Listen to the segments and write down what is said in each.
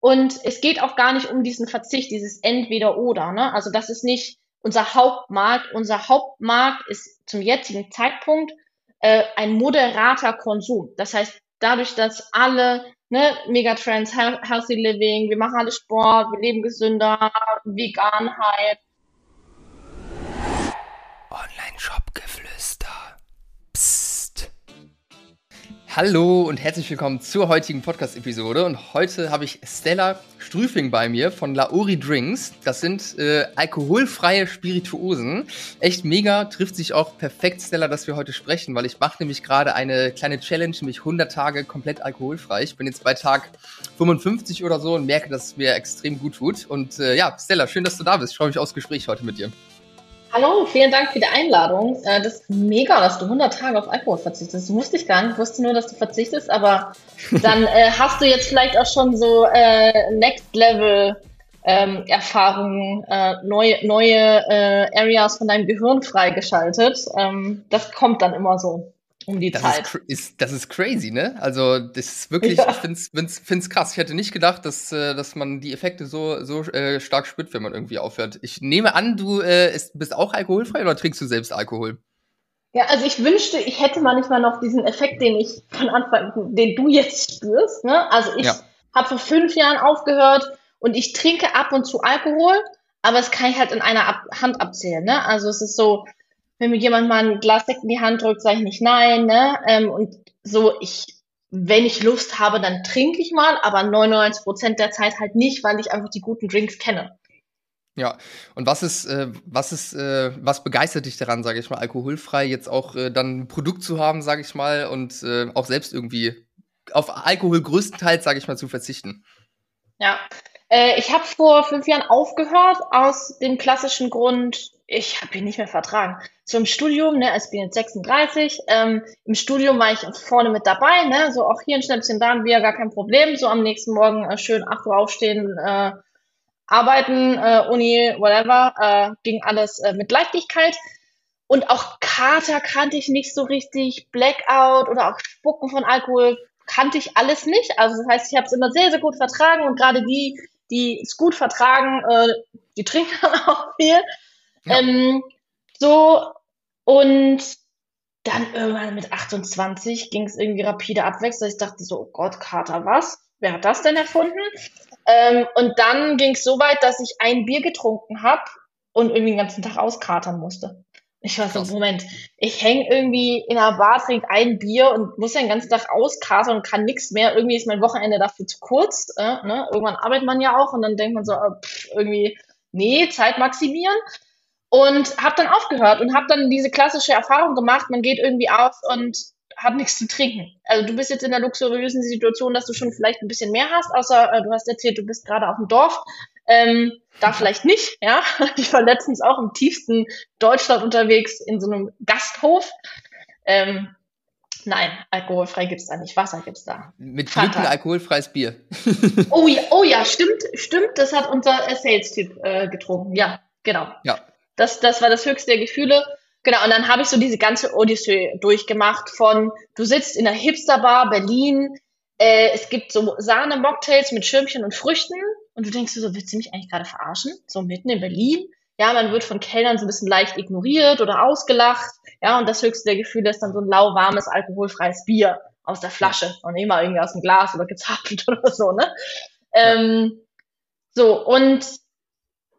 Und es geht auch gar nicht um diesen Verzicht, dieses Entweder-Oder. Ne? Also das ist nicht unser Hauptmarkt. Unser Hauptmarkt ist zum jetzigen Zeitpunkt äh, ein moderater Konsum. Das heißt, dadurch, dass alle ne, Megatrends, Healthy Living, wir machen alle Sport, wir leben gesünder, Veganheit. Online-Shop-Geflüster. Psst. Hallo und herzlich willkommen zur heutigen Podcast-Episode. Und heute habe ich Stella Strüfing bei mir von Lauri Drinks. Das sind äh, alkoholfreie Spirituosen. Echt mega, trifft sich auch perfekt, Stella, dass wir heute sprechen, weil ich mache nämlich gerade eine kleine Challenge, nämlich 100 Tage komplett alkoholfrei. Ich bin jetzt bei Tag 55 oder so und merke, dass es mir extrem gut tut. Und äh, ja, Stella, schön, dass du da bist. Ich freue mich aufs Gespräch heute mit dir. Hallo, vielen Dank für die Einladung. Äh, das ist mega, dass du 100 Tage auf Alkohol verzichtest. Das wusste ich gar nicht. Ich wusste nur, dass du verzichtest, aber dann äh, hast du jetzt vielleicht auch schon so äh, Next Level ähm, Erfahrungen, äh, neue, neue äh, Areas von deinem Gehirn freigeschaltet. Ähm, das kommt dann immer so um die das Zeit. Ist, ist, das ist crazy, ne? Also, das ist wirklich, ja. ich find's, find's, find's krass. Ich hätte nicht gedacht, dass, äh, dass man die Effekte so, so äh, stark spürt, wenn man irgendwie aufhört. Ich nehme an, du äh, ist, bist auch alkoholfrei oder trinkst du selbst Alkohol? Ja, also ich wünschte, ich hätte manchmal noch diesen Effekt, den ich von Anfang, den du jetzt spürst. Ne? Also ich ja. habe vor fünf Jahren aufgehört und ich trinke ab und zu Alkohol, aber es kann ich halt in einer ab Hand abzählen. Ne? Also es ist so, wenn mir jemand mal ein Glas Sekt in die Hand drückt, sage ich nicht nein, ne? Ähm, und so, ich, wenn ich Lust habe, dann trinke ich mal, aber 99 Prozent der Zeit halt nicht, weil ich einfach die guten Drinks kenne. Ja, und was ist, äh, was ist, äh, was begeistert dich daran, sage ich mal, alkoholfrei jetzt auch äh, dann ein Produkt zu haben, sage ich mal, und äh, auch selbst irgendwie auf Alkohol größtenteils, sage ich mal, zu verzichten? Ja, äh, ich habe vor fünf Jahren aufgehört aus dem klassischen Grund, ich habe ihn nicht mehr vertragen. So im Studium, ne, also ich bin jetzt 36, ähm, im Studium war ich vorne mit dabei, ne, so auch hier ein Schnäppchen, da ein Bier, gar kein Problem, so am nächsten Morgen äh, schön 8 Uhr aufstehen, äh, arbeiten, äh, Uni, whatever, äh, ging alles äh, mit Leichtigkeit. Und auch Kater kannte ich nicht so richtig, Blackout oder auch Spucken von Alkohol kannte ich alles nicht. Also das heißt, ich habe es immer sehr, sehr gut vertragen und gerade die, die es gut vertragen, äh, die trinken auch viel. Ja. Ähm, so, und dann irgendwann mit 28 ging es irgendwie rapide abwärts. Ich dachte so, oh Gott, Kater, was? Wer hat das denn erfunden? Ähm, und dann ging es so weit, dass ich ein Bier getrunken habe und irgendwie den ganzen Tag auskatern musste. Ich war so, Moment, ich hänge irgendwie in einer Bar, trinke ein Bier und muss den ganzen Tag auskatern und kann nichts mehr. Irgendwie ist mein Wochenende dafür zu kurz. Äh, ne? Irgendwann arbeitet man ja auch und dann denkt man so, äh, pff, irgendwie, nee, Zeit maximieren und habe dann aufgehört und habe dann diese klassische Erfahrung gemacht, man geht irgendwie aus und hat nichts zu trinken. Also du bist jetzt in der luxuriösen Situation, dass du schon vielleicht ein bisschen mehr hast, außer äh, du hast erzählt, du bist gerade auf dem Dorf. Ähm, da vielleicht nicht, ja. Ich war letztens auch im tiefsten Deutschland unterwegs in so einem Gasthof. Ähm, nein, alkoholfrei gibt's da nicht. Wasser gibt's da. Mit ein alkoholfreies Bier. oh, ja, oh ja, stimmt, stimmt. Das hat unser Sales-Typ äh, getrunken. Ja, genau. Ja, das, das war das höchste der Gefühle. Genau, und dann habe ich so diese ganze Odyssee durchgemacht von, du sitzt in einer Hipsterbar Berlin, äh, es gibt so Sahne-Mocktails mit Schirmchen und Früchten und du denkst so, willst du mich eigentlich gerade verarschen? So mitten in Berlin? Ja, man wird von Kellnern so ein bisschen leicht ignoriert oder ausgelacht. Ja, und das höchste der Gefühle ist dann so ein lauwarmes, alkoholfreies Bier aus der Flasche und immer irgendwie aus dem Glas oder gezapft oder so, ne? Ähm, so, und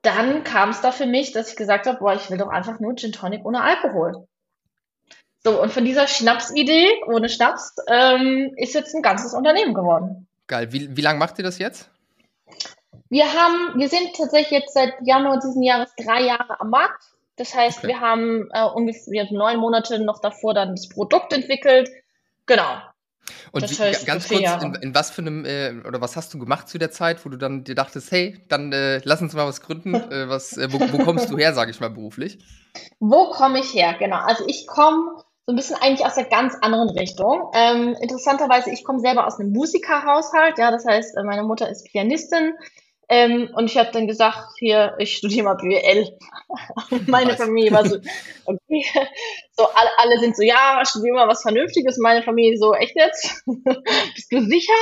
dann kam es da für mich, dass ich gesagt habe, boah, ich will doch einfach nur Gin Tonic ohne Alkohol. So, und von dieser Schnapsidee ohne Schnaps ähm, ist jetzt ein ganzes Unternehmen geworden. Geil. Wie, wie lange macht ihr das jetzt? Wir haben, wir sind tatsächlich jetzt seit Januar diesen Jahres drei Jahre am Markt. Das heißt, okay. wir haben äh, ungefähr neun Monate noch davor dann das Produkt entwickelt. Genau. Und wie, ganz kurz, in, in, was für einem, äh, oder was hast du gemacht zu der Zeit, wo du dann dir dachtest, hey, dann äh, lass uns mal was gründen. äh, was, äh, wo, wo, kommst du her, sage ich mal, beruflich? Wo komme ich her? Genau. Also ich komme so ein bisschen eigentlich aus der ganz anderen Richtung. Ähm, interessanterweise, ich komme selber aus einem Musikerhaushalt, ja, das heißt, äh, meine Mutter ist Pianistin. Ähm, und ich habe dann gesagt, hier, ich studiere mal BWL. meine Familie war so, okay. So, alle, alle sind so, ja, studiere mal was Vernünftiges. Meine Familie so, echt jetzt? Bist du sicher?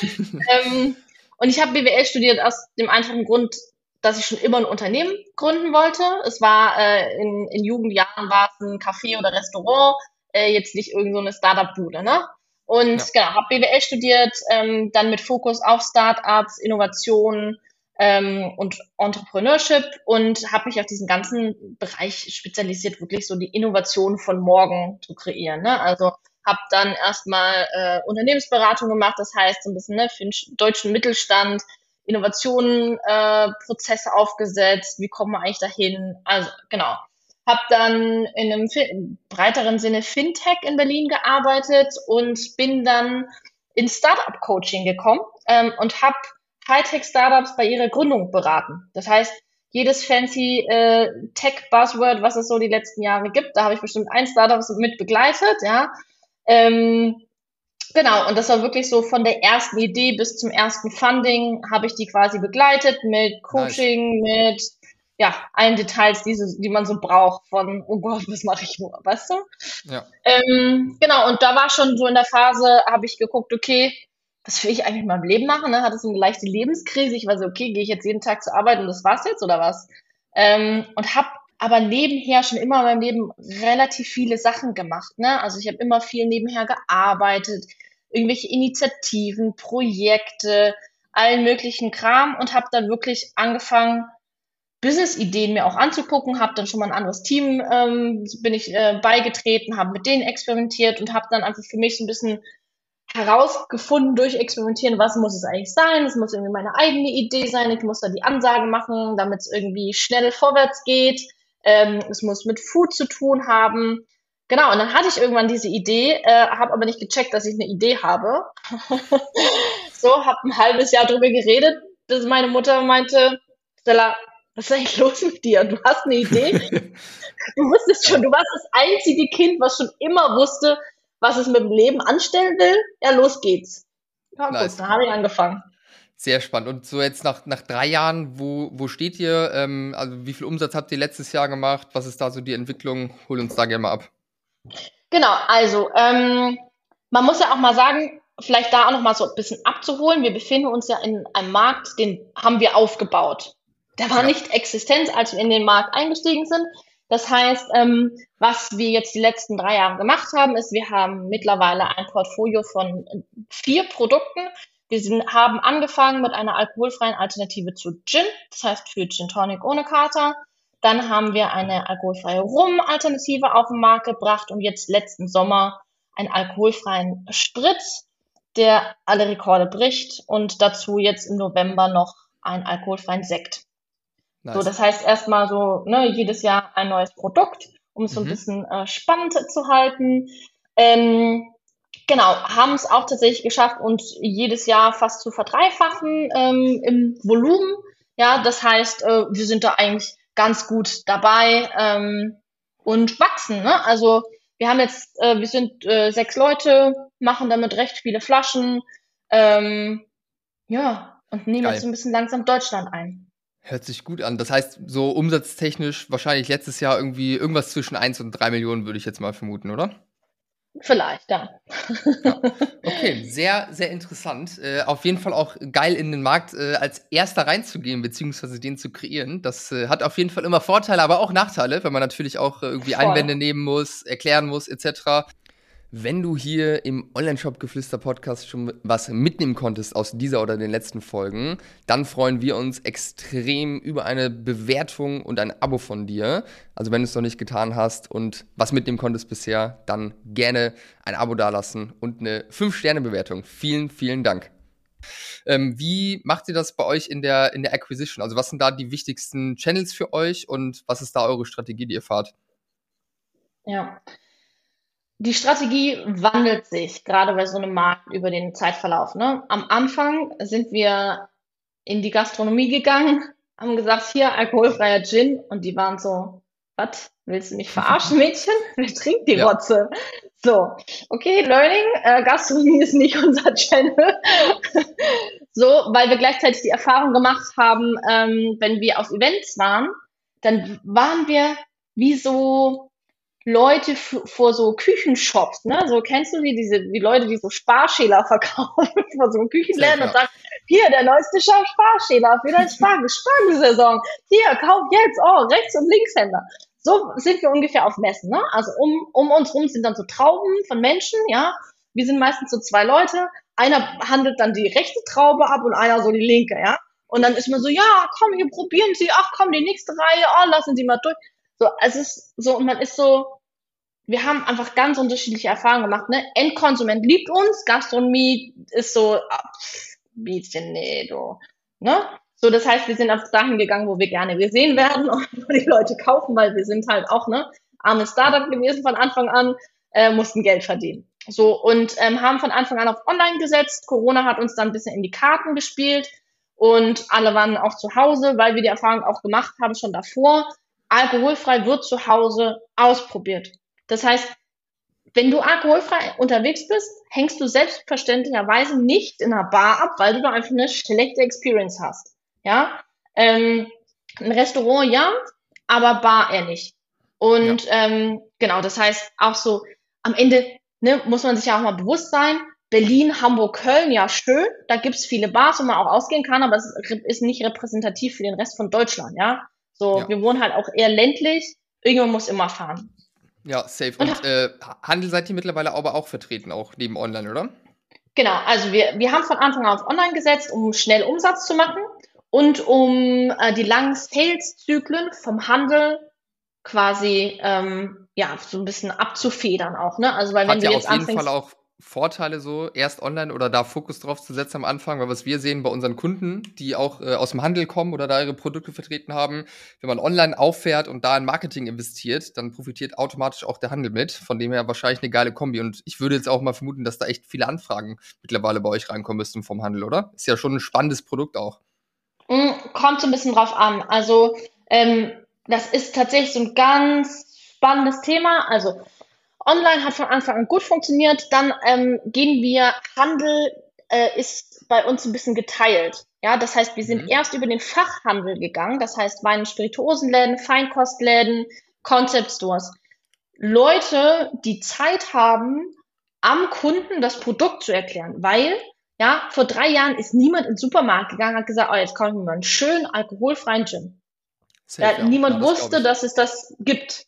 ähm, Und ich habe BWL studiert aus dem einfachen Grund, dass ich schon immer ein Unternehmen gründen wollte. Es war äh, in, in Jugendjahren war es ein Café oder Restaurant, äh, jetzt nicht irgendeine so Startup-Bude, ne? Und ja. genau, habe BWL studiert, ähm, dann mit Fokus auf Startups, Innovation ähm, und Entrepreneurship und habe mich auf diesen ganzen Bereich spezialisiert, wirklich so die Innovation von morgen zu kreieren. Ne? Also habe dann erstmal äh, Unternehmensberatung gemacht, das heißt so ein bisschen ne, für den deutschen Mittelstand Innovationen, äh, Prozesse aufgesetzt, wie kommen wir eigentlich dahin? Also genau. Habe dann in einem fin breiteren Sinne Fintech in Berlin gearbeitet und bin dann in Startup-Coaching gekommen ähm, und habe Hightech-Startups bei ihrer Gründung beraten. Das heißt, jedes fancy äh, Tech-Buzzword, was es so die letzten Jahre gibt, da habe ich bestimmt ein Startup mit begleitet, ja. Ähm, Genau, und das war wirklich so von der ersten Idee bis zum ersten Funding habe ich die quasi begleitet mit Coaching, nice. mit ja, allen Details, die, die man so braucht von, oh Gott, was mache ich nur, weißt du? Ja. Ähm, genau, und da war schon so in der Phase, habe ich geguckt, okay, was will ich eigentlich in meinem Leben machen? Ne? Hatte so eine leichte Lebenskrise. Ich war so, okay, gehe ich jetzt jeden Tag zur Arbeit und das war's jetzt oder was? Ähm, und habe aber nebenher schon immer in meinem Leben relativ viele Sachen gemacht. Ne? Also ich habe immer viel nebenher gearbeitet, irgendwelche Initiativen, Projekte, allen möglichen Kram und habe dann wirklich angefangen, Business-Ideen mir auch anzugucken, habe dann schon mal ein anderes Team, ähm, bin ich äh, beigetreten, habe mit denen experimentiert und habe dann einfach für mich so ein bisschen herausgefunden durch Experimentieren, was muss es eigentlich sein. Es muss irgendwie meine eigene Idee sein. Ich muss da die Ansage machen, damit es irgendwie schnell vorwärts geht. Ähm, es muss mit Food zu tun haben. Genau, und dann hatte ich irgendwann diese Idee, äh, habe aber nicht gecheckt, dass ich eine Idee habe. so, habe ein halbes Jahr drüber geredet, bis meine Mutter meinte, Stella, was ist eigentlich los mit dir? Du hast eine Idee. du wusstest schon, du warst das einzige Kind, was schon immer wusste, was es mit dem Leben anstellen will. Ja, los geht's. Ja, nice. gut, dann habe ich angefangen. Sehr spannend. Und so jetzt nach, nach drei Jahren, wo, wo steht ihr? Ähm, also wie viel Umsatz habt ihr letztes Jahr gemacht? Was ist da so die Entwicklung? Hol uns da gerne mal ab. Genau, also ähm, man muss ja auch mal sagen, vielleicht da auch noch mal so ein bisschen abzuholen. Wir befinden uns ja in einem Markt, den haben wir aufgebaut. Der war ja. nicht existent, als wir in den Markt eingestiegen sind. Das heißt, ähm, was wir jetzt die letzten drei Jahre gemacht haben, ist, wir haben mittlerweile ein Portfolio von vier Produkten. Wir sind, haben angefangen mit einer alkoholfreien Alternative zu Gin, das heißt für Gin Tonic ohne Kater. Dann haben wir eine alkoholfreie Rum-Alternative auf den Markt gebracht und jetzt letzten Sommer einen alkoholfreien Spritz, der alle Rekorde bricht und dazu jetzt im November noch einen alkoholfreien Sekt. Nice. So, das heißt erstmal so, ne, jedes Jahr ein neues Produkt, um es so ein mhm. bisschen äh, spannend zu halten. Ähm, genau, haben es auch tatsächlich geschafft, uns jedes Jahr fast zu verdreifachen ähm, im Volumen. Ja, das heißt, äh, wir sind da eigentlich ganz gut dabei ähm, und wachsen. Ne? Also wir haben jetzt, äh, wir sind äh, sechs Leute, machen damit recht viele Flaschen, ähm, ja, und nehmen Geil. jetzt ein bisschen langsam Deutschland ein. Hört sich gut an. Das heißt, so umsatztechnisch wahrscheinlich letztes Jahr irgendwie irgendwas zwischen 1 und 3 Millionen, würde ich jetzt mal vermuten, oder? Vielleicht, ja. ja. Okay, sehr, sehr interessant. Äh, auf jeden Fall auch geil in den Markt äh, als erster reinzugehen, beziehungsweise den zu kreieren. Das äh, hat auf jeden Fall immer Vorteile, aber auch Nachteile, wenn man natürlich auch äh, irgendwie Voll. Einwände nehmen muss, erklären muss, etc. Wenn du hier im Online-Shop-Geflüster-Podcast schon was mitnehmen konntest aus dieser oder den letzten Folgen, dann freuen wir uns extrem über eine Bewertung und ein Abo von dir. Also wenn du es noch nicht getan hast und was mitnehmen konntest bisher, dann gerne ein Abo dalassen und eine 5-Sterne-Bewertung. Vielen, vielen Dank. Ähm, wie macht ihr das bei euch in der, in der Acquisition? Also was sind da die wichtigsten Channels für euch und was ist da eure Strategie, die ihr fahrt? Ja, die Strategie wandelt sich, gerade bei so einem Markt über den Zeitverlauf. Ne? Am Anfang sind wir in die Gastronomie gegangen, haben gesagt, hier alkoholfreier Gin und die waren so, was, willst du mich verarschen, Mädchen? Wer trinkt die ja. Rotze? So, okay, Learning, äh, Gastronomie ist nicht unser Channel. so, weil wir gleichzeitig die Erfahrung gemacht haben, ähm, wenn wir auf Events waren, dann waren wir wie so Leute vor so Küchenshops, ne? So kennst du wie diese, wie Leute, die so Sparschäler verkaufen vor so Küchenläden und sagen, hier, der neueste Sparschäler für deine Spargel, Spargelsaison. Hier, kauf jetzt, oh, Rechts- und Linkshänder. So sind wir ungefähr auf Messen, ne? Also um, um uns rum sind dann so Trauben von Menschen, ja. Wir sind meistens so zwei Leute. Einer handelt dann die rechte Traube ab und einer so die linke, ja. Und dann ist man so, ja, komm, hier probieren Sie, ach komm, die nächste Reihe, oh, lassen Sie mal durch. So, es ist so, und man ist so, wir haben einfach ganz unterschiedliche Erfahrungen gemacht. Ne? Endkonsument liebt uns, Gastronomie ist so, ah, bisschen, nee, du. Ne? So, das heißt, wir sind einfach dahin gegangen, wo wir gerne gesehen werden und wo die Leute kaufen, weil wir sind halt auch, ne, armes Startup gewesen von Anfang an, äh, mussten Geld verdienen. So, und ähm, haben von Anfang an auf Online gesetzt. Corona hat uns dann ein bisschen in die Karten gespielt und alle waren auch zu Hause, weil wir die Erfahrung auch gemacht haben schon davor. Alkoholfrei wird zu Hause ausprobiert. Das heißt, wenn du alkoholfrei unterwegs bist, hängst du selbstverständlicherweise nicht in einer Bar ab, weil du da einfach eine schlechte Experience hast. Ja, ähm, ein Restaurant ja, aber Bar eher nicht. Und ja. ähm, genau, das heißt auch so, am Ende ne, muss man sich ja auch mal bewusst sein, Berlin, Hamburg, Köln, ja schön, da gibt's viele Bars, wo man auch ausgehen kann, aber es ist nicht repräsentativ für den Rest von Deutschland, ja. So, ja. wir wohnen halt auch eher ländlich, irgendwann muss immer fahren. Ja, safe. Und äh, Handel seid ihr mittlerweile aber auch vertreten, auch neben Online, oder? Genau, also wir, wir haben von Anfang an auf Online gesetzt, um schnell Umsatz zu machen und um äh, die langen Sales-Zyklen vom Handel quasi ähm, ja so ein bisschen abzufedern auch. Ne? Also weil Hat wenn ja du jetzt auf jeden Fall auch Vorteile so, erst online oder da Fokus drauf zu setzen am Anfang, weil was wir sehen bei unseren Kunden, die auch äh, aus dem Handel kommen oder da ihre Produkte vertreten haben, wenn man online auffährt und da in Marketing investiert, dann profitiert automatisch auch der Handel mit. Von dem her wahrscheinlich eine geile Kombi. Und ich würde jetzt auch mal vermuten, dass da echt viele Anfragen mittlerweile bei euch reinkommen müssten vom Handel, oder? Ist ja schon ein spannendes Produkt auch. Mm, kommt so ein bisschen drauf an. Also ähm, das ist tatsächlich so ein ganz spannendes Thema. Also Online hat von Anfang an gut funktioniert. Dann ähm, gehen wir, Handel äh, ist bei uns ein bisschen geteilt. Ja, das heißt, wir sind mhm. erst über den Fachhandel gegangen. Das heißt, Wein- und Spirituosenläden, Feinkostläden, Concept Stores. Leute, die Zeit haben, am Kunden das Produkt zu erklären, weil ja, vor drei Jahren ist niemand ins Supermarkt gegangen und hat gesagt, oh, jetzt kaufe ich mir mal einen schönen alkoholfreien Gin. Safe, ja, niemand ja, das wusste, dass es das gibt.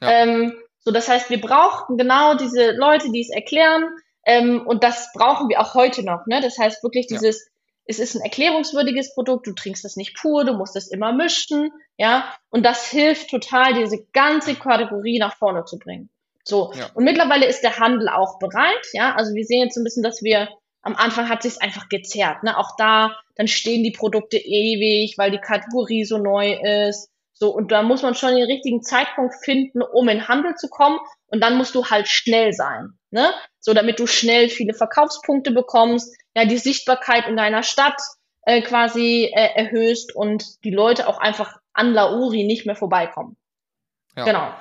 Ja. Ähm, so, das heißt, wir brauchten genau diese Leute, die es erklären. Ähm, und das brauchen wir auch heute noch. Ne? Das heißt wirklich dieses, ja. es ist ein erklärungswürdiges Produkt, du trinkst das nicht pur, du musst es immer mischen, ja. Und das hilft total, diese ganze Kategorie nach vorne zu bringen. So. Ja. Und mittlerweile ist der Handel auch bereit, ja. Also wir sehen jetzt ein bisschen, dass wir am Anfang hat sich einfach gezerrt. Ne? Auch da, dann stehen die Produkte ewig, weil die Kategorie so neu ist. So, und da muss man schon den richtigen Zeitpunkt finden, um in Handel zu kommen. Und dann musst du halt schnell sein, ne? So, damit du schnell viele Verkaufspunkte bekommst, ja, die Sichtbarkeit in deiner Stadt äh, quasi äh, erhöhst und die Leute auch einfach an Lauri nicht mehr vorbeikommen. Ja. Genau.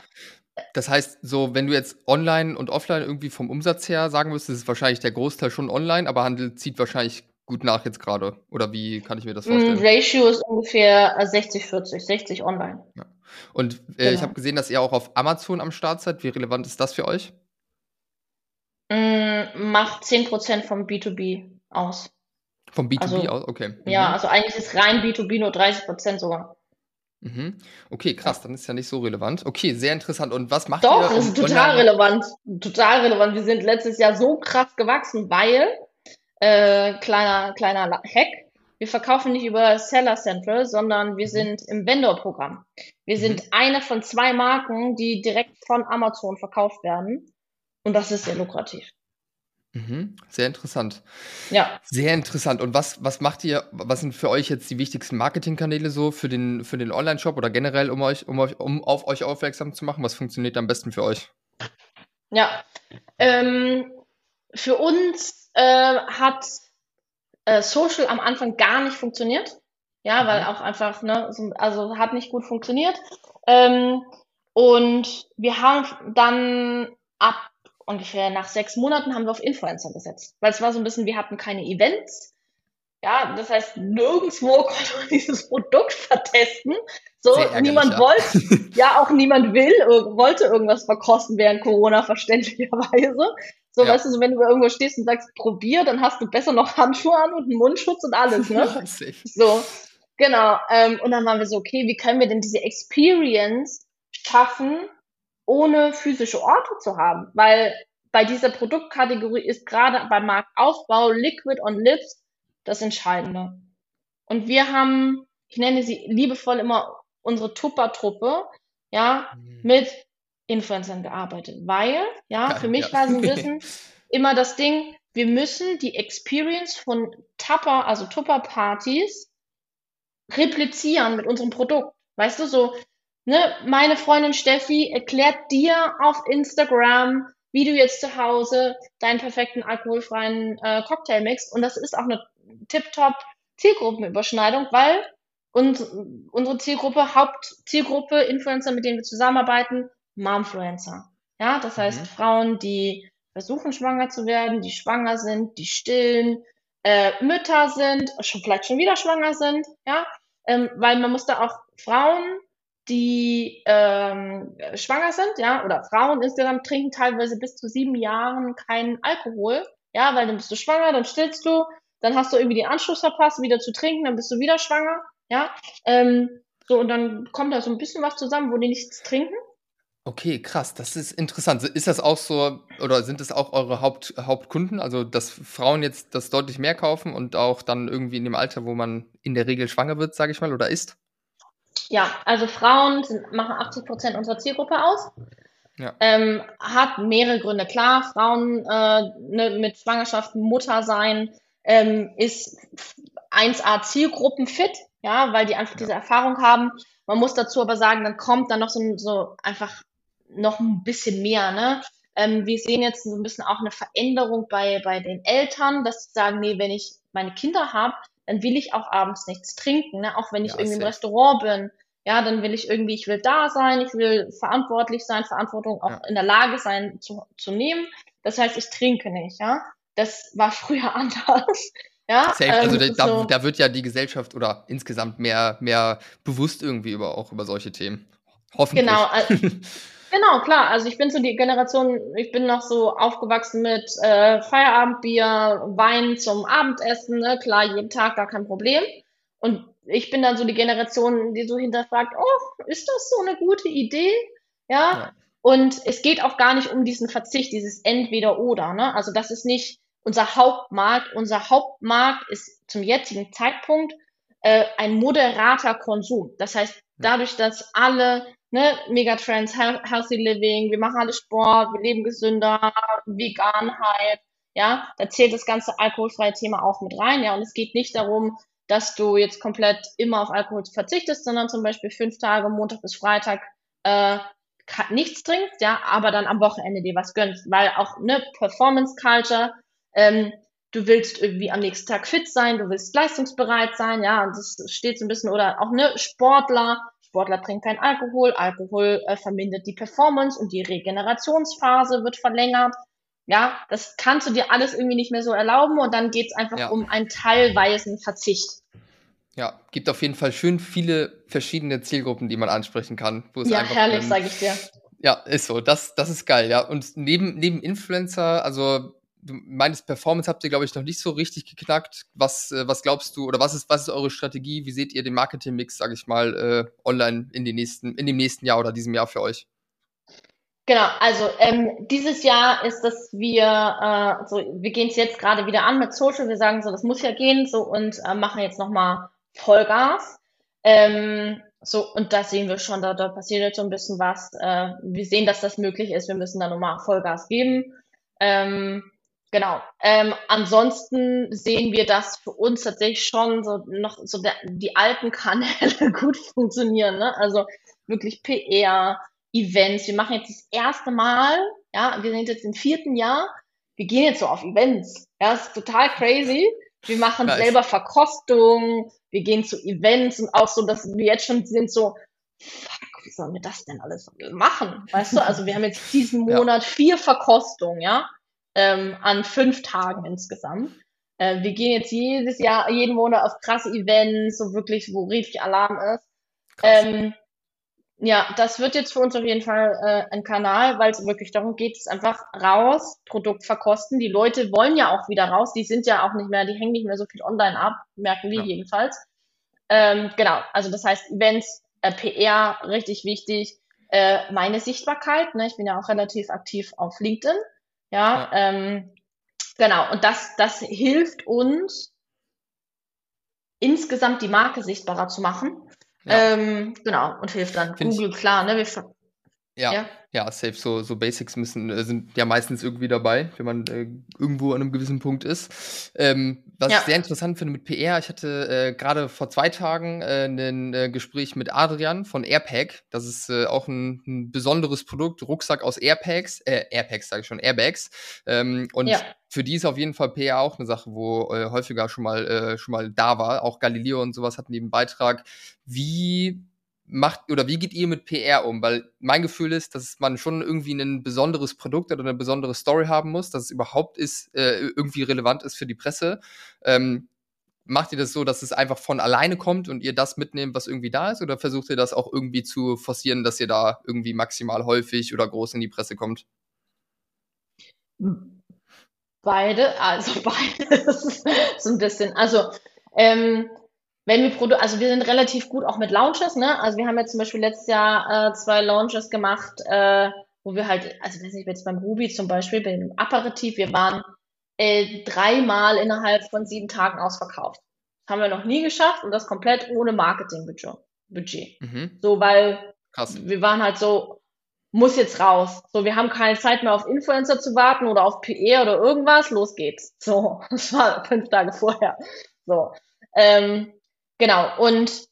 Das heißt, so, wenn du jetzt online und offline irgendwie vom Umsatz her sagen müsstest, ist wahrscheinlich der Großteil schon online, aber Handel zieht wahrscheinlich gut nach jetzt gerade? Oder wie kann ich mir das mm, vorstellen? Ratio ist ungefähr 60-40, äh, 60 online. Ja. Und äh, genau. ich habe gesehen, dass ihr auch auf Amazon am Start seid. Wie relevant ist das für euch? Mm, macht 10% vom B2B aus. Vom B2B also, aus? Okay. Mhm. Ja, also eigentlich ist rein B2B nur 30% sogar. Mhm. Okay, krass, dann ist ja nicht so relevant. Okay, sehr interessant. Und was macht Doch, ihr? Doch, ist total relevant. Total relevant. Wir sind letztes Jahr so krass gewachsen, weil äh, kleiner, kleiner Hack. Wir verkaufen nicht über Seller Central, sondern wir mhm. sind im Vendor-Programm. Wir mhm. sind eine von zwei Marken, die direkt von Amazon verkauft werden. Und das ist sehr lukrativ. Mhm. Sehr interessant. Ja. Sehr interessant. Und was, was macht ihr, was sind für euch jetzt die wichtigsten Marketingkanäle so für den, für den Online-Shop oder generell, um euch, um euch, um auf euch aufmerksam zu machen? Was funktioniert am besten für euch? Ja. Ähm, für uns äh, hat äh, Social am Anfang gar nicht funktioniert. Ja, mhm. weil auch einfach, ne, so, also hat nicht gut funktioniert. Ähm, und wir haben dann ab ungefähr nach sechs Monaten haben wir auf Influencer gesetzt. Weil es war so ein bisschen, wir hatten keine Events. Ja, das heißt, nirgendwo konnte man dieses Produkt vertesten. So, niemand ja. wollte, ja, auch niemand will, wollte irgendwas verkosten während Corona, verständlicherweise. So, ja. weißt du, so, wenn du irgendwo stehst und sagst, probier, dann hast du besser noch Handschuhe an und einen Mundschutz und alles, ne? so, genau. Ähm, und dann waren wir so, okay, wie können wir denn diese Experience schaffen, ohne physische Orte zu haben? Weil bei dieser Produktkategorie ist gerade beim Marktaufbau Liquid on Lips das Entscheidende. Und wir haben, ich nenne sie liebevoll immer unsere Tupper-Truppe, ja, mhm. mit Influencern gearbeitet, weil, ja, für mich ja. war so ein bisschen immer das Ding, wir müssen die Experience von Tupper, also Tupper-Partys, replizieren mit unserem Produkt. Weißt du, so, ne, meine Freundin Steffi erklärt dir auf Instagram, wie du jetzt zu Hause deinen perfekten alkoholfreien äh, Cocktail mixst. Und das ist auch eine tip-top Zielgruppenüberschneidung, weil uns, unsere Zielgruppe, Hauptzielgruppe, Influencer, mit denen wir zusammenarbeiten, Momfluencer. Ja, das heißt mhm. Frauen, die versuchen schwanger zu werden, die schwanger sind, die stillen, äh, Mütter sind, schon vielleicht schon wieder schwanger sind, ja, ähm, weil man muss da auch Frauen, die ähm, schwanger sind, ja, oder Frauen insgesamt trinken teilweise bis zu sieben Jahren keinen Alkohol, ja, weil dann bist du schwanger, dann stillst du, dann hast du irgendwie den Anschluss verpasst, wieder zu trinken, dann bist du wieder schwanger, ja, ähm, so und dann kommt da so ein bisschen was zusammen, wo die nichts trinken Okay, krass, das ist interessant. Ist das auch so oder sind das auch eure Haupt Hauptkunden? Also, dass Frauen jetzt das deutlich mehr kaufen und auch dann irgendwie in dem Alter, wo man in der Regel schwanger wird, sage ich mal, oder ist? Ja, also Frauen sind, machen 80 Prozent unserer Zielgruppe aus. Ja. Ähm, hat mehrere Gründe. Klar, Frauen äh, ne, mit Schwangerschaft, Mutter sein, ähm, ist 1A Zielgruppenfit, ja, weil die einfach diese Erfahrung haben. Man muss dazu aber sagen, dann kommt dann noch so, so einfach noch ein bisschen mehr. Ne? Ähm, wir sehen jetzt so ein bisschen auch eine Veränderung bei, bei den Eltern, dass sie sagen, nee, wenn ich meine Kinder habe, dann will ich auch abends nichts trinken, ne? auch wenn ich ja, irgendwie im Restaurant bin. Ja, dann will ich irgendwie, ich will da sein, ich will verantwortlich sein, Verantwortung auch ja. in der Lage sein zu, zu nehmen. Das heißt, ich trinke nicht, ja. Das war früher anders. Ja, Safe. also ähm, da, so. da, wird ja die Gesellschaft oder insgesamt mehr, mehr bewusst irgendwie über, auch über solche Themen. Hoffentlich. Genau, Genau, klar. Also ich bin so die Generation, ich bin noch so aufgewachsen mit äh, Feierabendbier, Wein zum Abendessen, ne? klar, jeden Tag gar kein Problem. Und ich bin dann so die Generation, die so hinterfragt, oh, ist das so eine gute Idee? Ja. ja. Und es geht auch gar nicht um diesen Verzicht, dieses Entweder-Oder. Ne? Also das ist nicht unser Hauptmarkt. Unser Hauptmarkt ist zum jetzigen Zeitpunkt äh, ein moderater Konsum. Das heißt, dadurch, dass alle ne, Megatrends, Healthy Living, wir machen alle Sport, wir leben gesünder, Veganheit, ja, da zählt das ganze alkoholfreie Thema auch mit rein, ja, und es geht nicht darum, dass du jetzt komplett immer auf Alkohol verzichtest, sondern zum Beispiel fünf Tage, Montag bis Freitag, äh, nichts trinkst, ja, aber dann am Wochenende dir was gönnst, weil auch ne Performance Culture, ähm, du willst irgendwie am nächsten Tag fit sein, du willst leistungsbereit sein, ja, und das steht so ein bisschen oder auch ne Sportler, Sportler trinken kein Alkohol, Alkohol äh, vermindert die Performance und die Regenerationsphase wird verlängert. Ja, das kannst du dir alles irgendwie nicht mehr so erlauben und dann geht es einfach ja. um einen teilweisen Verzicht. Ja, gibt auf jeden Fall schön viele verschiedene Zielgruppen, die man ansprechen kann. ja, herrlich, sage ich dir. Ja, ist so. Das, das ist geil, ja. Und neben, neben Influencer, also du meinst, Performance habt ihr, glaube ich, noch nicht so richtig geknackt. Was, äh, was glaubst du oder was ist, was ist eure Strategie? Wie seht ihr den Marketing-Mix, sage ich mal, äh, online in, den nächsten, in dem nächsten Jahr oder diesem Jahr für euch? Genau, also ähm, dieses Jahr ist, dass wir, äh, so, wir gehen es jetzt gerade wieder an mit Social, wir sagen so, das muss ja gehen, so und äh, machen jetzt nochmal Vollgas. Ähm, so, und da sehen wir schon, da, da passiert jetzt so ein bisschen was. Äh, wir sehen, dass das möglich ist, wir müssen da nochmal Vollgas geben. Ähm, Genau. Ähm, ansonsten sehen wir, dass für uns tatsächlich schon so noch so der, die alten Kanäle gut funktionieren. Ne? Also wirklich PR, Events. Wir machen jetzt das erste Mal, ja, wir sind jetzt im vierten Jahr. Wir gehen jetzt so auf Events. Ja, das ist total crazy. Wir machen nice. selber Verkostung, wir gehen zu Events und auch so, dass wir jetzt schon sind so, fuck, wie sollen wir das denn alles machen? Weißt du, also wir haben jetzt diesen Monat ja. vier Verkostungen, ja ähm, an fünf Tagen insgesamt. Äh, wir gehen jetzt jedes Jahr, jeden Monat auf krasse Events, so wirklich, wo richtig Alarm ist. Ähm, ja, das wird jetzt für uns auf jeden Fall äh, ein Kanal, weil es wirklich darum geht, es einfach raus, Produkt verkosten. Die Leute wollen ja auch wieder raus, die sind ja auch nicht mehr, die hängen nicht mehr so viel online ab, merken wir ja. jedenfalls. Ähm, genau, also das heißt Events, äh, PR, richtig wichtig. Äh, meine Sichtbarkeit, ne, ich bin ja auch relativ aktiv auf LinkedIn. Ja, ja. Ähm, genau, und das, das hilft uns, insgesamt die Marke sichtbarer zu machen. Ja. Ähm, genau, und hilft dann. Find Google, ich, klar, ne? Wir, ja, ja, ja, safe. So, so Basics müssen, äh, sind ja meistens irgendwie dabei, wenn man äh, irgendwo an einem gewissen Punkt ist. Ähm, was ja. ich sehr interessant finde mit PR, ich hatte äh, gerade vor zwei Tagen äh, ein äh, Gespräch mit Adrian von Airpack. Das ist äh, auch ein, ein, besonderes Produkt, Rucksack aus Airpacks, äh, Airpacks sage ich schon, Airbags. Ähm, und ja. für die ist auf jeden Fall PR auch eine Sache, wo häufiger schon mal, schon mal da war. Auch Galileo und sowas hatten eben Beitrag. Wie macht oder wie geht ihr mit PR um? Weil mein Gefühl ist, dass man schon irgendwie ein besonderes Produkt oder eine besondere Story haben muss, dass es überhaupt ist, äh, irgendwie relevant ist für die Presse. Ähm, macht ihr das so, dass es einfach von alleine kommt und ihr das mitnehmt, was irgendwie da ist? Oder versucht ihr das auch irgendwie zu forcieren, dass ihr da irgendwie maximal häufig oder groß in die Presse kommt? Beide, also beides so ein bisschen. Also ähm, wenn wir Produ also wir sind relativ gut auch mit Launches, ne? Also wir haben jetzt zum Beispiel letztes Jahr äh, zwei Launches gemacht, äh, wo wir halt, also weiß nicht, jetzt beim Ruby zum Beispiel, beim Aperitif, wir waren äh, dreimal innerhalb von sieben Tagen ausverkauft. Das haben wir noch nie geschafft und das komplett ohne Marketingbudget. Budget. Mhm. So, weil Krass. wir waren halt so, muss jetzt raus. So, wir haben keine Zeit mehr auf Influencer zu warten oder auf PR oder irgendwas, los geht's. So, das war fünf Tage vorher. So. Ähm, Genau, und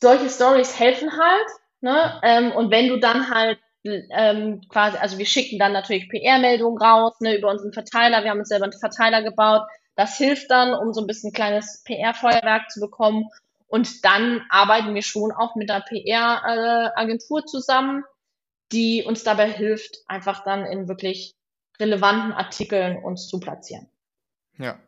solche Stories helfen halt. Ne? Ähm, und wenn du dann halt ähm, quasi, also wir schicken dann natürlich PR-Meldungen raus ne, über unseren Verteiler. Wir haben uns selber einen Verteiler gebaut. Das hilft dann, um so ein bisschen kleines PR-Feuerwerk zu bekommen. Und dann arbeiten wir schon auch mit einer PR-Agentur zusammen, die uns dabei hilft, einfach dann in wirklich relevanten Artikeln uns zu platzieren. Ja.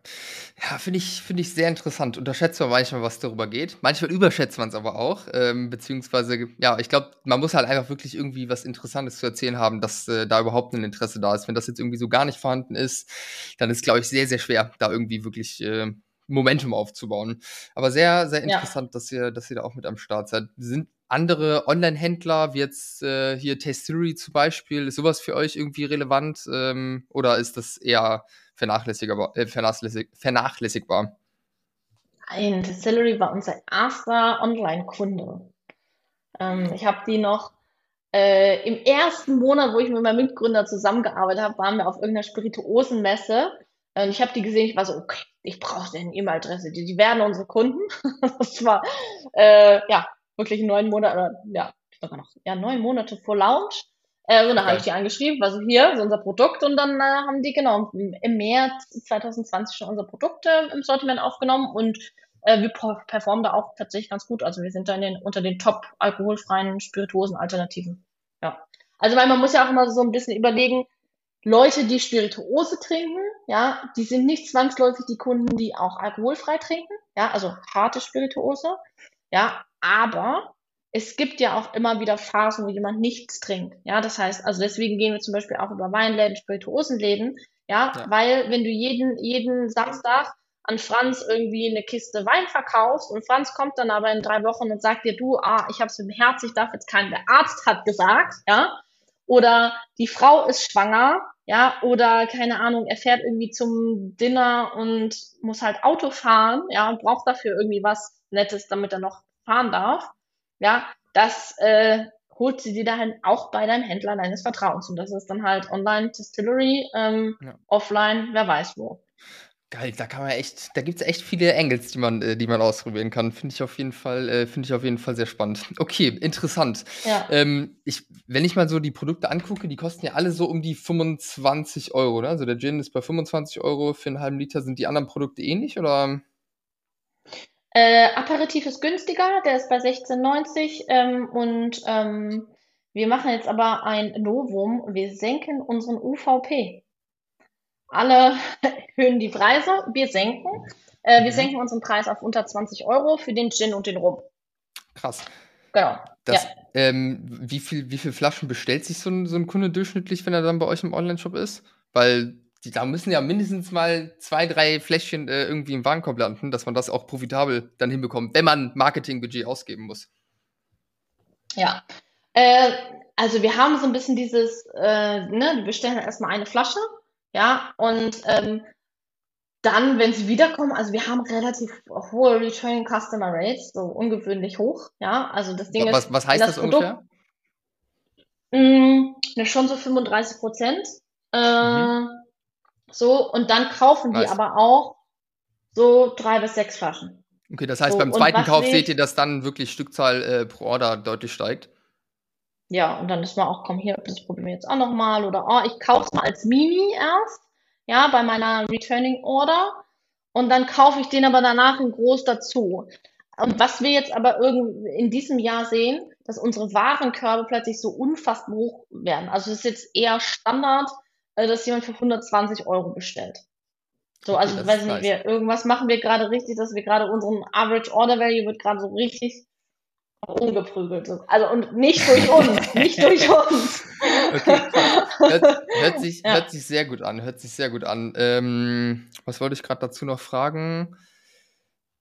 Ja, finde ich, finde ich sehr interessant. Unterschätzt man manchmal, was darüber geht. Manchmal überschätzt man es aber auch. Ähm, beziehungsweise, ja, ich glaube, man muss halt einfach wirklich irgendwie was Interessantes zu erzählen haben, dass äh, da überhaupt ein Interesse da ist. Wenn das jetzt irgendwie so gar nicht vorhanden ist, dann ist, glaube ich, sehr, sehr schwer, da irgendwie wirklich äh, Momentum aufzubauen. Aber sehr, sehr interessant, ja. dass ihr, dass ihr da auch mit am Start seid. Sind andere Online-Händler, wie jetzt äh, hier Tastery zum Beispiel, ist sowas für euch irgendwie relevant? Ähm, oder ist das eher vernachlässigbar? Äh, vernachlässig vernachlässigbar? Nein, Distillery war unser erster Online-Kunde. Ähm, ich habe die noch äh, im ersten Monat, wo ich mit meinem Mitgründer zusammengearbeitet habe, waren wir auf irgendeiner Spirituosenmesse. Und ich habe die gesehen, ich war so, okay, ich brauche eine E-Mail-Adresse, die, die werden unsere Kunden. das war äh, ja wirklich neun Monate, ja, sogar noch, ja, neun Monate vor Launch. Äh, und dann okay. habe ich die angeschrieben, war so hier, so unser Produkt und dann äh, haben die genau im März 2020 schon unsere Produkte im Sortiment aufgenommen und äh, wir performen da auch tatsächlich ganz gut. Also wir sind da in den, unter den top alkoholfreien Spirituosen-Alternativen. Ja. Also weil man muss ja auch immer so ein bisschen überlegen, Leute, die Spirituose trinken, ja, die sind nicht zwangsläufig die Kunden, die auch alkoholfrei trinken, ja, also harte Spirituose, ja, aber es gibt ja auch immer wieder Phasen, wo jemand nichts trinkt. Ja, das heißt, also deswegen gehen wir zum Beispiel auch über Weinläden, Spirituosenläden. Ja, ja. weil wenn du jeden, jeden Samstag an Franz irgendwie eine Kiste Wein verkaufst und Franz kommt dann aber in drei Wochen und sagt dir, du, ah, ich habe es mit dem Herz, ich darf jetzt keinen, der Arzt hat gesagt, ja, oder die Frau ist schwanger, ja, oder keine Ahnung, er fährt irgendwie zum Dinner und muss halt Auto fahren, ja, und braucht dafür irgendwie was Nettes, damit er noch fahren darf, ja, das äh, holt sie dir dann auch bei deinem Händler deines Vertrauens. Und das ist dann halt Online Distillery, ähm, ja. offline, wer weiß wo. Geil, da kann man echt, da gibt es echt viele Angles, die man, äh, die man ausprobieren kann. Finde ich auf jeden Fall, äh, finde ich auf jeden Fall sehr spannend. Okay, interessant. Ja. Ähm, ich, wenn ich mal so die Produkte angucke, die kosten ja alle so um die 25 Euro, ne? Also der Gin ist bei 25 Euro für einen halben Liter. Sind die anderen Produkte ähnlich oder? Äh, Aperitif ist günstiger, der ist bei 16,90 ähm, und ähm, wir machen jetzt aber ein Novum. Wir senken unseren UVP. alle erhöhen die Preise, wir senken. Äh, wir mhm. senken unseren Preis auf unter 20 Euro für den Gin und den Rum. Krass. Genau. Das, ja. ähm, wie, viel, wie viele Flaschen bestellt sich so ein, so ein Kunde durchschnittlich, wenn er dann bei euch im Online-Shop ist? Weil die, da müssen ja mindestens mal zwei, drei Fläschchen äh, irgendwie im Warenkorb landen, dass man das auch profitabel dann hinbekommt, wenn man Marketingbudget ausgeben muss. Ja, äh, also wir haben so ein bisschen dieses, äh, ne, wir bestellen erstmal eine Flasche, ja, und ähm, dann, wenn sie wiederkommen, also wir haben relativ hohe Return Customer Rates, so ungewöhnlich hoch, ja, also das Ding was, ist. Was heißt das, das Produkt, ungefähr? Mh, ne, schon so 35 Prozent. Äh, mhm. So, und dann kaufen die aber auch so drei bis sechs Flaschen. Okay, das heißt, so, beim zweiten Kauf seht ihr, dass dann wirklich Stückzahl äh, pro Order deutlich steigt. Ja, und dann ist man auch, komm hier, das probieren wir jetzt auch nochmal. Oder oh, ich kaufe es mal als Mini erst, ja, bei meiner Returning Order. Und dann kaufe ich den aber danach in groß dazu. Und was wir jetzt aber in diesem Jahr sehen, dass unsere Warenkörbe plötzlich so unfassbar hoch werden. Also es ist jetzt eher Standard, äh, dass jemand für 120 Euro bestellt. So, also ich weiß nicht, wir, irgendwas machen wir gerade richtig, dass wir gerade unseren Average Order Value wird gerade so richtig umgeprügelt. Also und nicht durch uns, nicht durch uns. Okay, hört, hört, sich, ja. hört sich sehr gut an, hört sich sehr gut an. Ähm, was wollte ich gerade dazu noch fragen?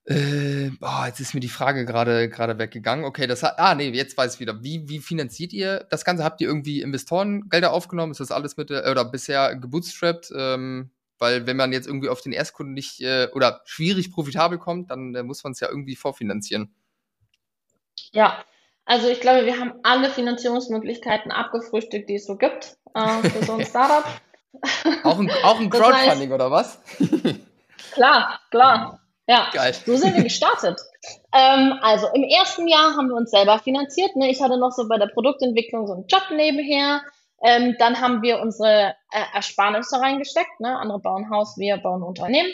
Äh, oh, jetzt ist mir die Frage gerade gerade weggegangen. Okay, das hat, ah nee, jetzt weiß ich wieder. Wie, wie finanziert ihr das Ganze? Habt ihr irgendwie Investorengelder aufgenommen? Ist das alles mit äh, oder bisher gebootstrapped? Ähm, weil wenn man jetzt irgendwie auf den Erstkunden nicht äh, oder schwierig profitabel kommt, dann äh, muss man es ja irgendwie vorfinanzieren. Ja, also ich glaube, wir haben alle Finanzierungsmöglichkeiten abgefrühstückt, die es so gibt äh, für so ein Startup. auch ein, auch ein Crowdfunding das heißt, oder was? klar, klar. Ja, Geil. so sind wir gestartet. ähm, also im ersten Jahr haben wir uns selber finanziert. Ne? Ich hatte noch so bei der Produktentwicklung so einen Job nebenher. Ähm, dann haben wir unsere äh, Ersparnisse reingesteckt. Ne? Andere bauen Haus, wir bauen Unternehmen.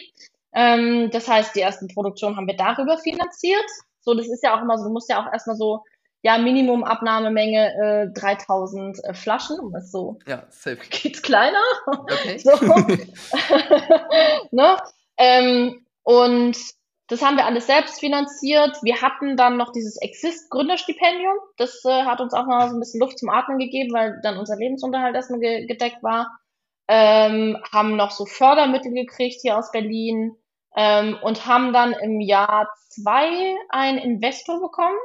Ähm, das heißt, die ersten Produktionen haben wir darüber finanziert. So, das ist ja auch immer so, du musst ja auch erstmal so, ja, Minimum Abnahmemenge äh, 3000 äh, Flaschen. Das ist so, ja, safe. geht's kleiner. Okay. so. ne? Ähm, und das haben wir alles selbst finanziert. Wir hatten dann noch dieses Exist Gründerstipendium. Das äh, hat uns auch noch so ein bisschen Luft zum Atmen gegeben, weil dann unser Lebensunterhalt erstmal ge gedeckt war. Ähm, haben noch so Fördermittel gekriegt hier aus Berlin ähm, und haben dann im Jahr zwei einen Investor bekommen,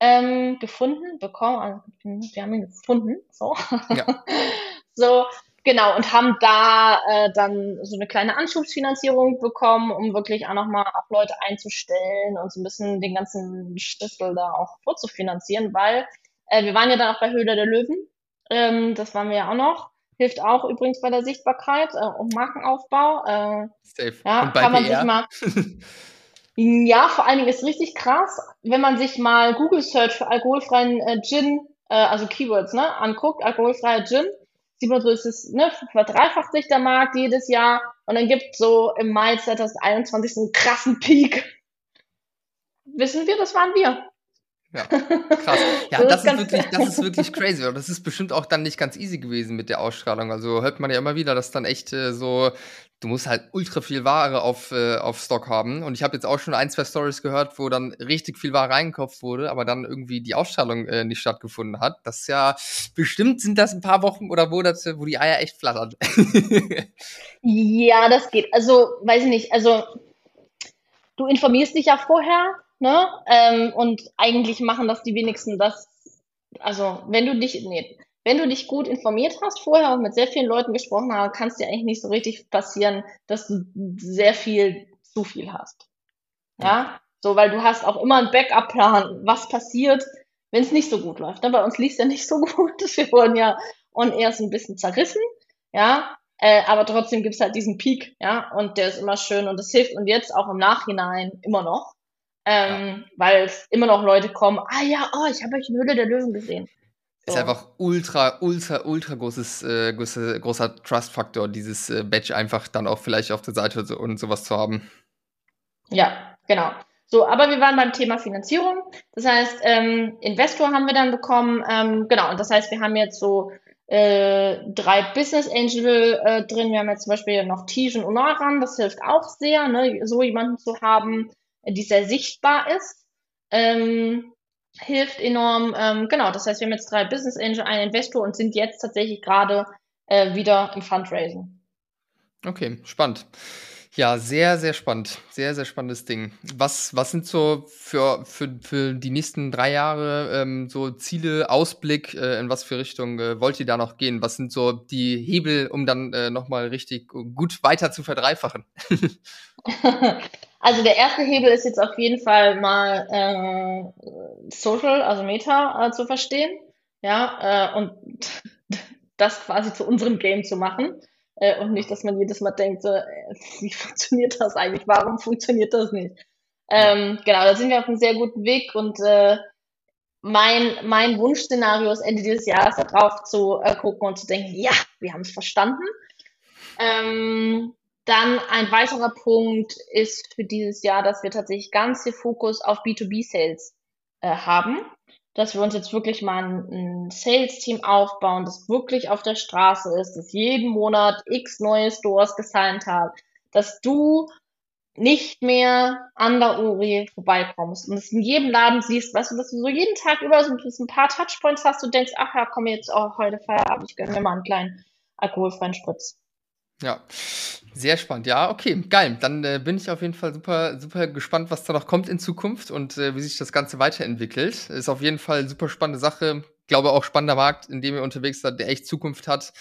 ähm, gefunden, bekommen, also wir haben ihn gefunden, so. Ja. so, Genau, und haben da äh, dann so eine kleine Anschubsfinanzierung bekommen, um wirklich auch nochmal auch Leute einzustellen und so ein bisschen den ganzen Schlüssel da auch vorzufinanzieren, weil äh, wir waren ja dann auch bei Höhler der Löwen. Ähm, das waren wir ja auch noch. Hilft auch übrigens bei der Sichtbarkeit äh, und Markenaufbau. Äh, Safe. Ja, und bei kann man PR? sich mal. ja, vor allen Dingen ist richtig krass, wenn man sich mal Google Search für alkoholfreien äh, Gin, äh, also Keywords, ne, anguckt, alkoholfreier Gin sieht man so, ist es, ne, verdreifacht sich der Markt jedes Jahr und dann gibt so im Mai 2021 so einen krassen Peak. Wissen wir, das waren wir. Ja, krass. Ja, das, das ist, wirklich, das ist wirklich crazy. Und das ist bestimmt auch dann nicht ganz easy gewesen mit der Ausstrahlung. Also hört man ja immer wieder, dass dann echt äh, so, du musst halt ultra viel Ware auf, äh, auf Stock haben. Und ich habe jetzt auch schon ein, zwei Stories gehört, wo dann richtig viel Ware reingekauft wurde, aber dann irgendwie die Ausstrahlung äh, nicht stattgefunden hat. Das ist ja, bestimmt sind das ein paar Wochen oder Monate, wo die Eier echt flattern. ja, das geht. Also, weiß ich nicht. Also, du informierst dich ja vorher Ne? Ähm, und eigentlich machen das die wenigsten das. Also, wenn du dich, nee, wenn du dich gut informiert hast vorher und mit sehr vielen Leuten gesprochen hast, kann es dir eigentlich nicht so richtig passieren, dass du sehr viel zu viel hast. Ja? So, weil du hast auch immer einen Backup-Plan, was passiert, wenn es nicht so gut läuft. Ne? Bei uns lief es ja nicht so gut. Wir wurden ja on erst ein bisschen zerrissen. Ja, äh, aber trotzdem gibt es halt diesen Peak, ja, und der ist immer schön und das hilft und jetzt auch im Nachhinein immer noch ähm, ja. weil es immer noch Leute kommen, ah ja, oh, ich habe euch in Höhle der Löwen gesehen. So. Ist einfach ultra, ultra, ultra großes, äh, große, großer Trust-Faktor, dieses äh, Badge einfach dann auch vielleicht auf der Seite und sowas zu haben. Ja, genau. So, aber wir waren beim Thema Finanzierung. Das heißt, ähm, Investor haben wir dann bekommen. Ähm, genau, und das heißt, wir haben jetzt so äh, drei Business Angel äh, drin. Wir haben jetzt zum Beispiel noch Tijan und Noran. Das hilft auch sehr, ne? so jemanden zu haben, die sehr sichtbar ist. Ähm, hilft enorm. Ähm, genau, das heißt, wir haben jetzt drei Business Angel, einen Investor und sind jetzt tatsächlich gerade äh, wieder im Fundraising. Okay, spannend. Ja, sehr, sehr spannend. Sehr, sehr spannendes Ding. Was, was sind so für, für, für die nächsten drei Jahre ähm, so Ziele, Ausblick, äh, in was für Richtung äh, wollt ihr da noch gehen? Was sind so die Hebel, um dann äh, nochmal richtig gut weiter zu verdreifachen? also der erste Hebel ist jetzt auf jeden Fall mal äh, Social, also Meta äh, zu verstehen. Ja, äh, und das quasi zu unserem Game zu machen. Äh, und nicht, dass man jedes Mal denkt, so, äh, wie funktioniert das eigentlich? Warum funktioniert das nicht? Ähm, genau, da sind wir auf einem sehr guten Weg und äh, mein, mein Wunschszenario ist Ende dieses Jahres darauf zu gucken und zu denken, ja, wir haben es verstanden. Ähm, dann ein weiterer Punkt ist für dieses Jahr, dass wir tatsächlich ganz viel Fokus auf B2B-Sales äh, haben dass wir uns jetzt wirklich mal ein, ein Sales-Team aufbauen, das wirklich auf der Straße ist, das jeden Monat x neue Stores gesigned hat, dass du nicht mehr an der Uri vorbeikommst und es in jedem Laden siehst, weißt du, dass du so jeden Tag über so ein paar Touchpoints hast und denkst, ach ja, komm jetzt auch heute Feierabend, ich gönne mir mal einen kleinen alkoholfreien Spritz. Ja, sehr spannend. Ja, okay, geil. Dann äh, bin ich auf jeden Fall super, super gespannt, was da noch kommt in Zukunft und äh, wie sich das Ganze weiterentwickelt. Ist auf jeden Fall eine super spannende Sache. Glaube auch spannender Markt, in dem ihr unterwegs seid, der echt Zukunft hat.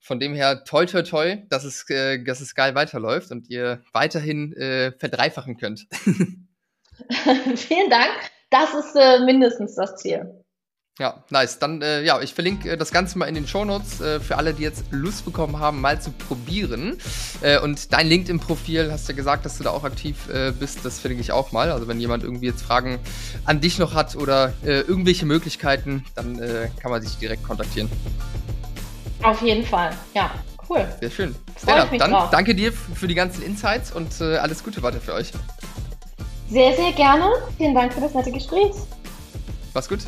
Von dem her, toi, toi, toi, dass es, äh, dass es geil weiterläuft und ihr weiterhin äh, verdreifachen könnt. Vielen Dank. Das ist äh, mindestens das Ziel. Ja, nice. Dann, äh, ja, ich verlinke äh, das Ganze mal in den Shownotes äh, für alle, die jetzt Lust bekommen haben, mal zu probieren. Äh, und dein LinkedIn-Profil, hast du ja gesagt, dass du da auch aktiv äh, bist, das verlinke ich auch mal. Also wenn jemand irgendwie jetzt Fragen an dich noch hat oder äh, irgendwelche Möglichkeiten, dann kann man sich direkt kontaktieren. Auf jeden Fall, ja. Cool. Sehr schön. Stella, dann drauf. danke dir für die ganzen Insights und alles Gute weiter für euch. Sehr, sehr gerne. Vielen Dank für das nette Gespräch. Mach's gut.